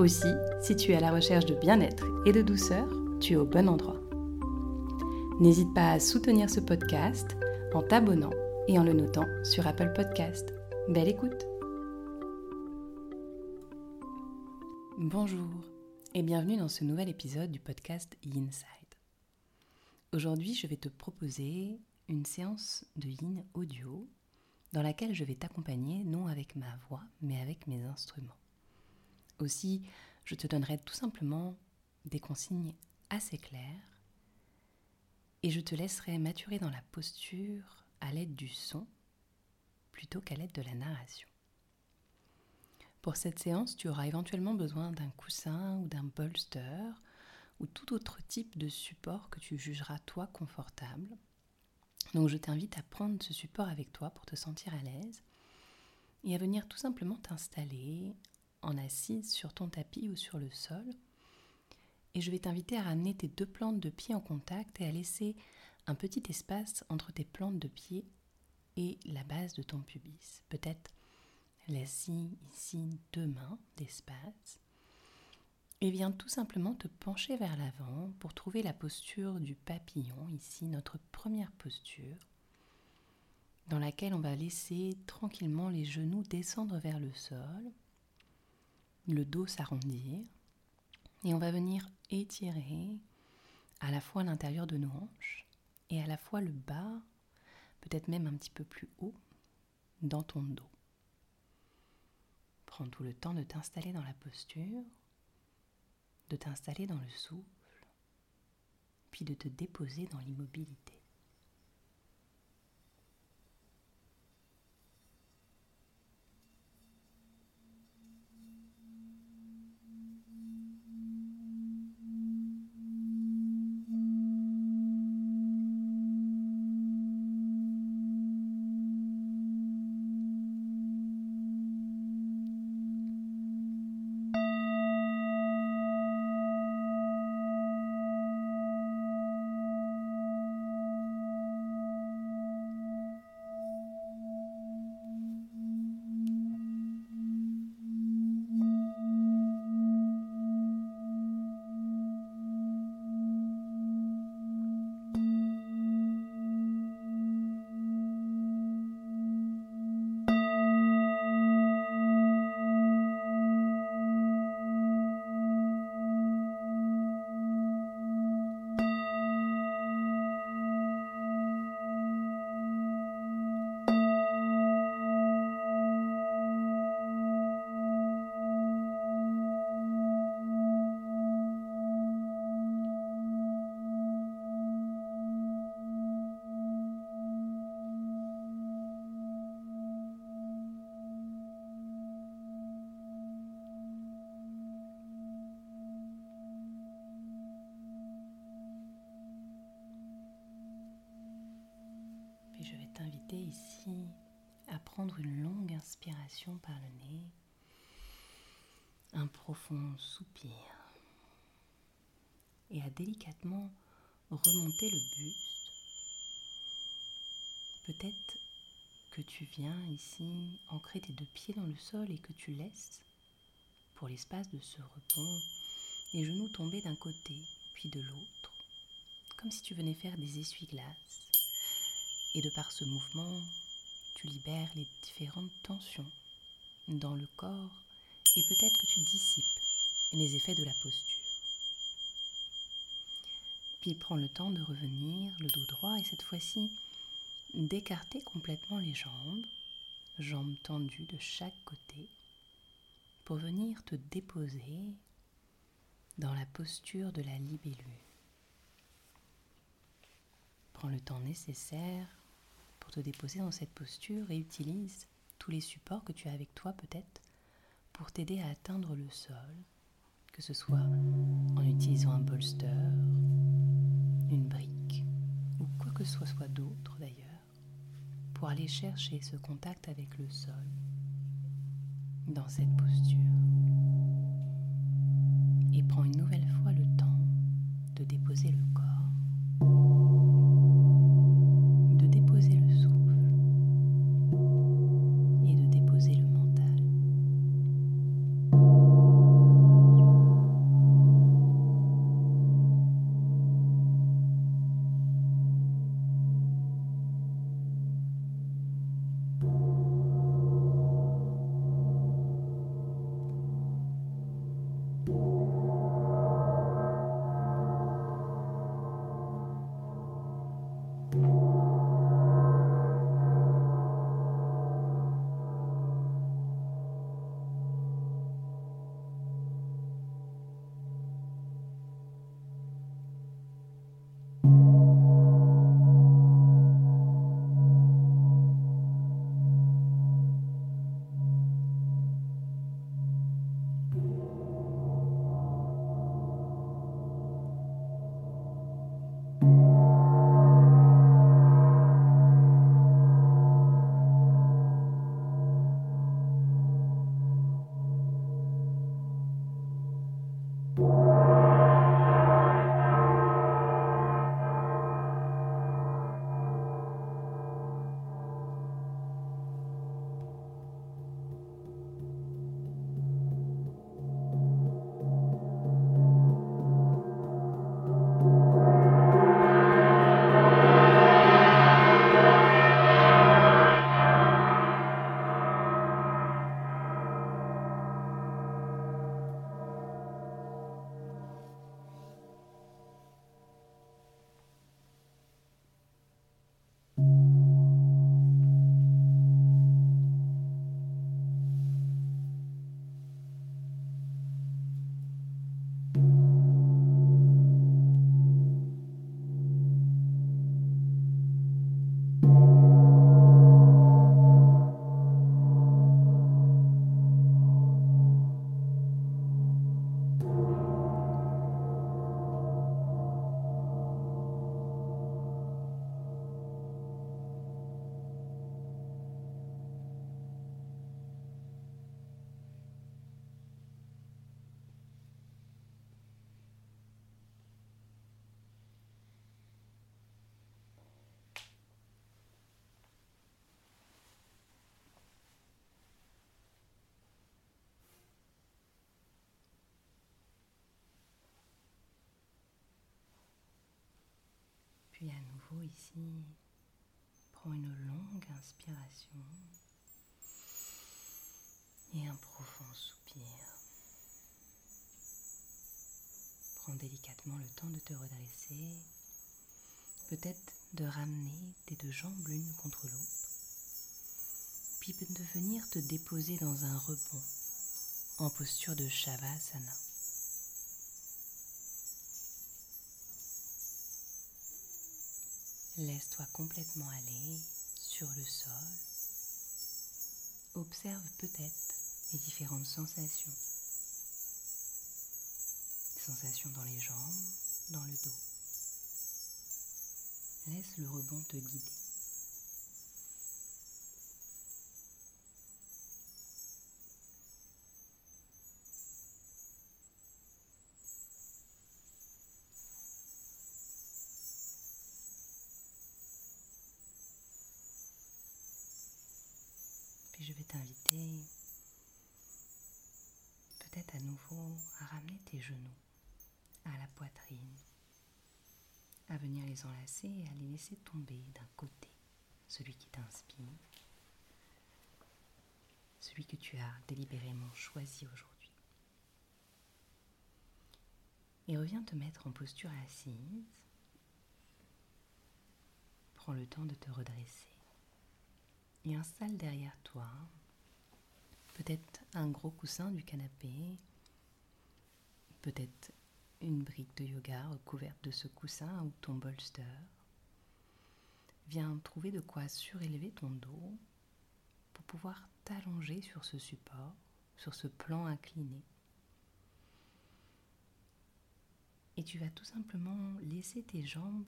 Aussi, si tu es à la recherche de bien-être et de douceur, tu es au bon endroit. N'hésite pas à soutenir ce podcast en t'abonnant et en le notant sur Apple Podcast. Belle écoute Bonjour et bienvenue dans ce nouvel épisode du podcast Inside. Aujourd'hui, je vais te proposer une séance de yin audio dans laquelle je vais t'accompagner non avec ma voix, mais avec mes instruments. Aussi, je te donnerai tout simplement des consignes assez claires et je te laisserai maturer dans la posture à l'aide du son plutôt qu'à l'aide de la narration. Pour cette séance, tu auras éventuellement besoin d'un coussin ou d'un bolster ou tout autre type de support que tu jugeras toi confortable. Donc je t'invite à prendre ce support avec toi pour te sentir à l'aise et à venir tout simplement t'installer en assise sur ton tapis ou sur le sol. Et je vais t'inviter à ramener tes deux plantes de pied en contact et à laisser un petit espace entre tes plantes de pied et la base de ton pubis. Peut-être laisse-y ici deux mains d'espace. Et viens tout simplement te pencher vers l'avant pour trouver la posture du papillon, ici notre première posture, dans laquelle on va laisser tranquillement les genoux descendre vers le sol le dos s'arrondir et on va venir étirer à la fois l'intérieur de nos hanches et à la fois le bas, peut-être même un petit peu plus haut, dans ton dos. Prends tout le temps de t'installer dans la posture, de t'installer dans le souffle, puis de te déposer dans l'immobilité. t'inviter ici à prendre une longue inspiration par le nez, un profond soupir et à délicatement remonter le buste. Peut-être que tu viens ici ancrer tes deux pieds dans le sol et que tu laisses, pour l'espace de ce rebond, les genoux tomber d'un côté puis de l'autre, comme si tu venais faire des essuie-glaces et de par ce mouvement, tu libères les différentes tensions dans le corps et peut-être que tu dissipes les effets de la posture. Puis prends le temps de revenir, le dos droit, et cette fois-ci d'écarter complètement les jambes, jambes tendues de chaque côté, pour venir te déposer dans la posture de la libellule. Prends le temps nécessaire te déposer dans cette posture et utilise tous les supports que tu as avec toi peut-être pour t'aider à atteindre le sol, que ce soit en utilisant un bolster, une brique ou quoi que ce soit d'autre d'ailleurs, pour aller chercher ce contact avec le sol dans cette posture. Et prends une nouvelle fois le temps de déposer le corps. Ici, prends une longue inspiration et un profond soupir. Prends délicatement le temps de te redresser, peut-être de ramener tes deux jambes l'une contre l'autre, puis de venir te déposer dans un rebond en posture de Shavasana. Laisse-toi complètement aller sur le sol. Observe peut-être les différentes sensations. Sensations dans les jambes, dans le dos. Laisse le rebond te guider. Je vais t'inviter peut-être à nouveau à ramener tes genoux à la poitrine, à venir les enlacer et à les laisser tomber d'un côté, celui qui t'inspire, celui que tu as délibérément choisi aujourd'hui. Et reviens te mettre en posture assise. Prends le temps de te redresser et installe derrière toi peut-être un gros coussin du canapé, peut-être une brique de yoga recouverte de ce coussin ou ton bolster. Viens trouver de quoi surélever ton dos pour pouvoir t'allonger sur ce support, sur ce plan incliné. Et tu vas tout simplement laisser tes jambes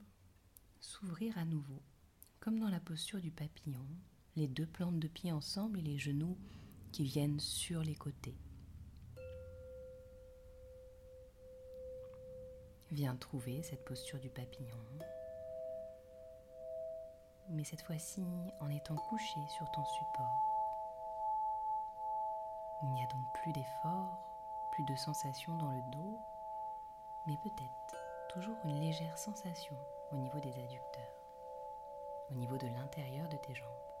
s'ouvrir à nouveau, comme dans la posture du papillon, les deux plantes de pied ensemble et les genoux qui viennent sur les côtés. Viens trouver cette posture du papillon, mais cette fois-ci en étant couché sur ton support. Il n'y a donc plus d'effort, plus de sensation dans le dos, mais peut-être toujours une légère sensation au niveau des adducteurs, au niveau de l'intérieur de tes jambes.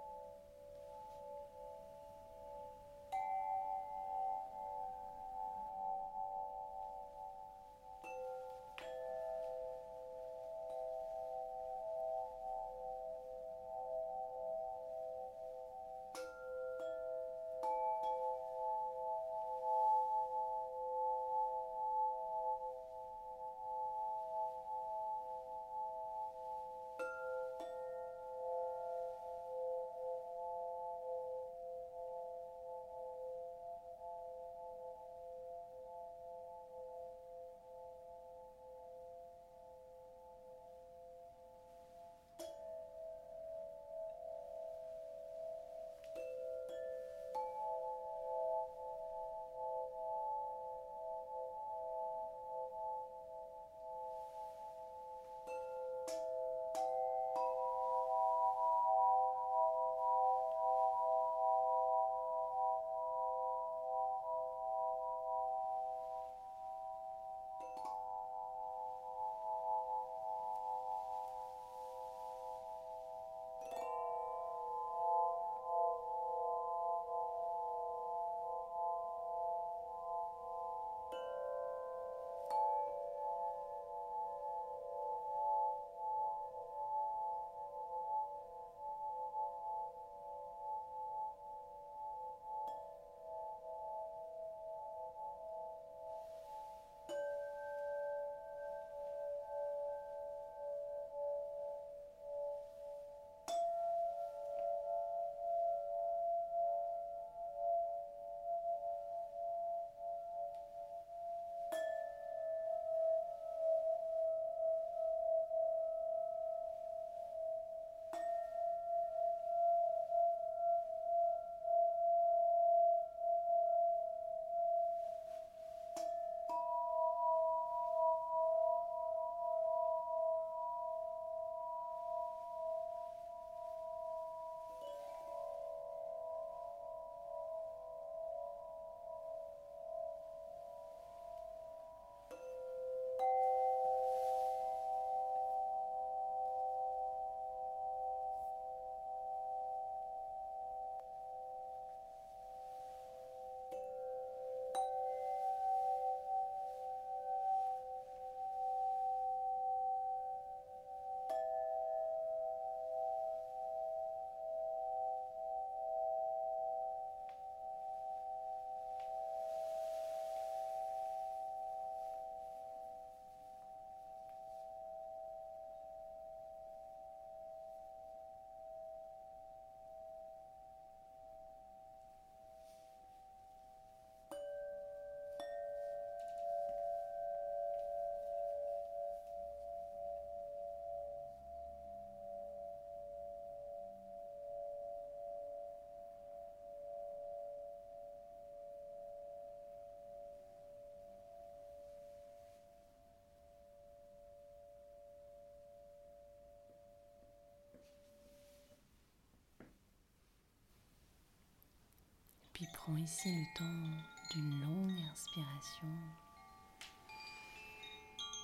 Prends ici le temps d'une longue inspiration,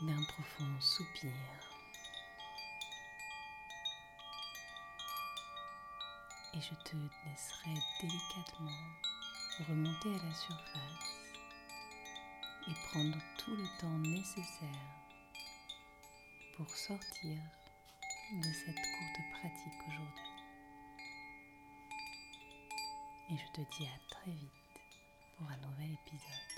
d'un profond soupir. Et je te laisserai délicatement remonter à la surface et prendre tout le temps nécessaire pour sortir de cette courte pratique aujourd'hui. Et je te dis à très vite pour un nouvel épisode.